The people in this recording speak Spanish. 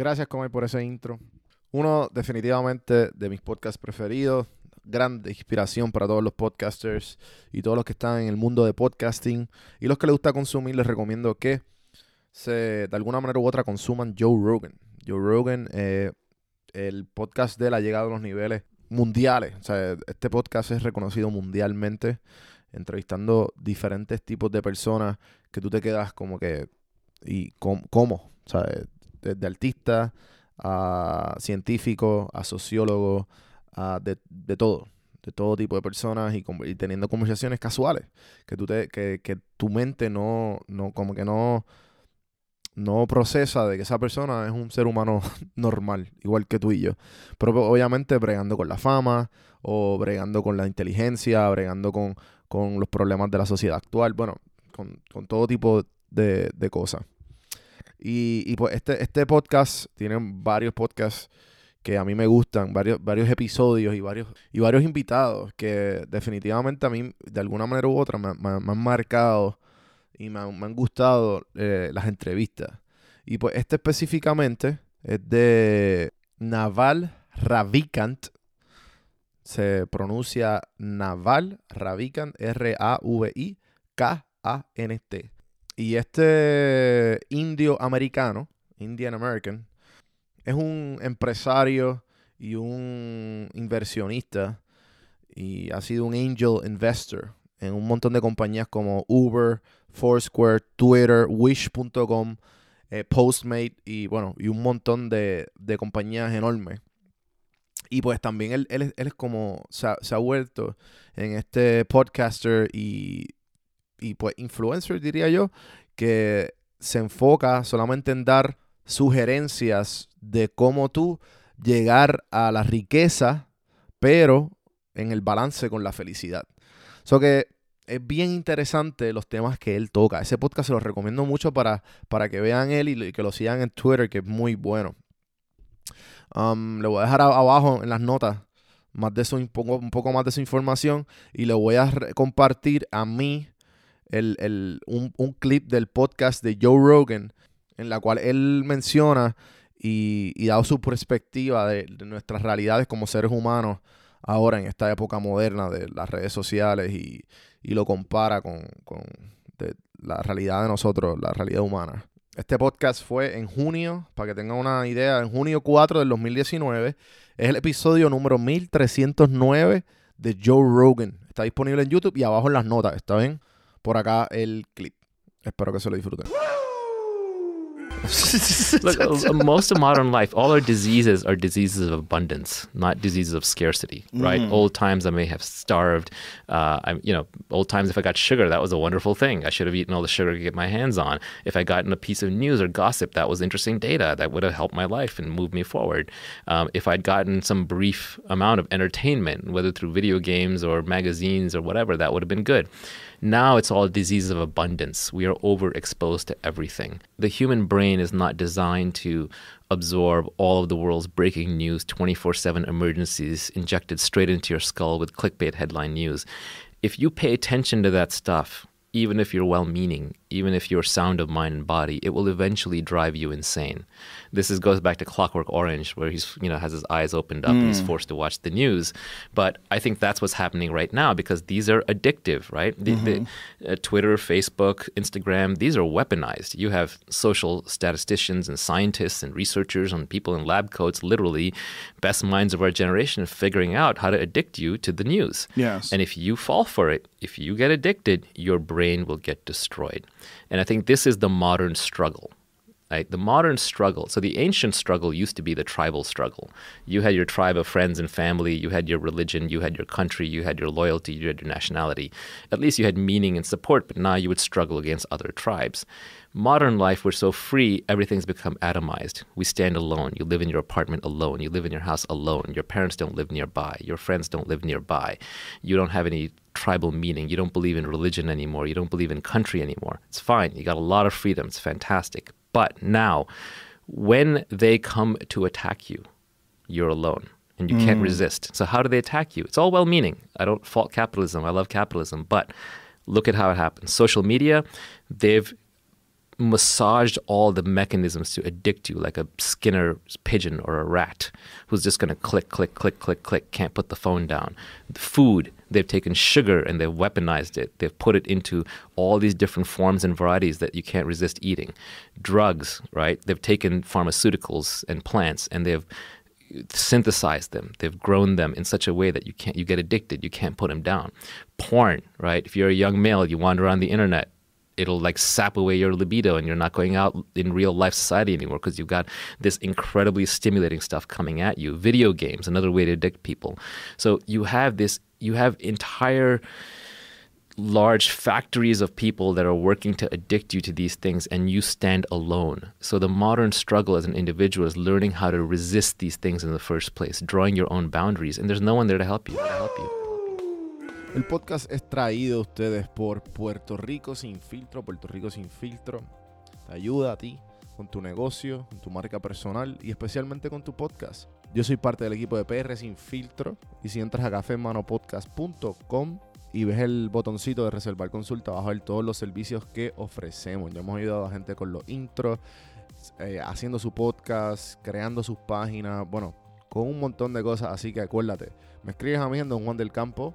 Gracias, Comay, por ese intro. Uno, definitivamente, de mis podcasts preferidos. Grande inspiración para todos los podcasters y todos los que están en el mundo de podcasting. Y los que les gusta consumir, les recomiendo que se, de alguna manera u otra consuman Joe Rogan. Joe Rogan, eh, el podcast de él ha llegado a los niveles mundiales. O sea, este podcast es reconocido mundialmente, entrevistando diferentes tipos de personas que tú te quedas como que, ¿y cómo? cómo? O sea, desde artistas a científicos, a sociólogos, a de, de todo, de todo tipo de personas y, y teniendo conversaciones casuales, que, tú te, que, que tu mente no, no, como que no, no procesa de que esa persona es un ser humano normal, igual que tú y yo. Pero pues, obviamente bregando con la fama o bregando con la inteligencia, bregando con, con los problemas de la sociedad actual, bueno, con, con todo tipo de, de cosas. Y, y, pues este, este podcast tiene varios podcasts que a mí me gustan, varios, varios episodios y varios, y varios invitados que definitivamente a mí de alguna manera u otra me, han marcado y me han, me han gustado eh, las entrevistas. Y pues este específicamente es de Naval Ravikant. Se pronuncia Naval Ravikant, R-A-V-I-K-A-N-T. Y este indio americano, Indian American, es un empresario y un inversionista y ha sido un angel investor en un montón de compañías como Uber, Foursquare, Twitter, Wish.com, eh, Postmate y bueno, y un montón de, de compañías enormes. Y pues también él, él es, él es como, se ha vuelto en este podcaster y, y pues influencer diría yo, que se enfoca solamente en dar sugerencias de cómo tú llegar a la riqueza, pero en el balance con la felicidad. So que es bien interesante los temas que él toca. Ese podcast se los recomiendo mucho para, para que vean él y, que lo sigan en Twitter, que es muy bueno. Um, le voy a dejar abajo en las notas más de eso, un poco, un poco más de su información y le voy a compartir a mí el, el- un, un clip del podcast de Joe Rogan en la cual él menciona y, y da su perspectiva de, nuestras realidades como seres humanos ahora en esta época moderna de las redes sociales y, y lo compara con, con la realidad de nosotros, la realidad humana. Este podcast fue en junio, para que tengan una idea, en junio 4 del 2019. Es el episodio número 1309 de Joe Rogan. Está disponible en YouTube y abajo en las notas, ¿está bien? Por acá el clip. Espero que se lo disfruten. Look, uh, most of modern life, all our diseases are diseases of abundance, not diseases of scarcity, right? Old times I may have starved. Uh, I'm, you know, old times if I got sugar, that was a wonderful thing. I should have eaten all the sugar I could get my hands on. If I gotten a piece of news or gossip, that was interesting data that would have helped my life and moved me forward. Um, if I'd gotten some brief amount of entertainment, whether through video games or magazines or whatever, that would have been good. Now it's all diseases of abundance. We are overexposed to everything. The human brain is not designed to absorb all of the world's breaking news, 24 7 emergencies injected straight into your skull with clickbait headline news. If you pay attention to that stuff, even if you're well meaning, even if you're sound of mind and body, it will eventually drive you insane. This is goes back to Clockwork Orange, where he's you know has his eyes opened up and he's forced to watch the news. But I think that's what's happening right now because these are addictive, right? The, the, uh, Twitter, Facebook, Instagram, these are weaponized. You have social statisticians and scientists and researchers and people in lab coats, literally best minds of our generation, figuring out how to addict you to the news. Yes. And if you fall for it, if you get addicted, your brain will get destroyed. And I think this is the modern struggle. Right? The modern struggle. So the ancient struggle used to be the tribal struggle. You had your tribe of friends and family, you had your religion, you had your country, you had your loyalty, you had your nationality. At least you had meaning and support, but now you would struggle against other tribes. Modern life, we're so free, everything's become atomized. We stand alone. You live in your apartment alone. You live in your house alone. Your parents don't live nearby. Your friends don't live nearby. You don't have any tribal meaning. You don't believe in religion anymore. You don't believe in country anymore. It's fine. You got a lot of freedom. It's fantastic. But now, when they come to attack you, you're alone and you can't mm. resist. So, how do they attack you? It's all well meaning. I don't fault capitalism. I love capitalism. But look at how it happens. Social media, they've massaged all the mechanisms to addict you like a Skinner pigeon or a rat who's just going to click, click, click, click, click, can't put the phone down. The food, they've taken sugar and they've weaponized it. They've put it into all these different forms and varieties that you can't resist eating. Drugs, right? They've taken pharmaceuticals and plants and they've synthesized them they've grown them in such a way that you can't you get addicted you can't put them down porn right if you're a young male you wander on the internet it'll like sap away your libido and you're not going out in real life society anymore because you've got this incredibly stimulating stuff coming at you. Video games another way to addict people. So you have this you have entire large factories of people that are working to addict you to these things and you stand alone. So the modern struggle as an individual is learning how to resist these things in the first place drawing your own boundaries and there's no one there to help you to help you El podcast es traído a ustedes por Puerto Rico Sin Filtro. Puerto Rico Sin Filtro te ayuda a ti con tu negocio, con tu marca personal y especialmente con tu podcast. Yo soy parte del equipo de PR Sin Filtro y si entras a cafemanopodcast.com y ves el botoncito de reservar consulta, vas a ver todos los servicios que ofrecemos. Ya hemos ayudado a gente con los intros, eh, haciendo su podcast, creando sus páginas, bueno, con un montón de cosas. Así que acuérdate, me escribes a mí en Don Juan del Campo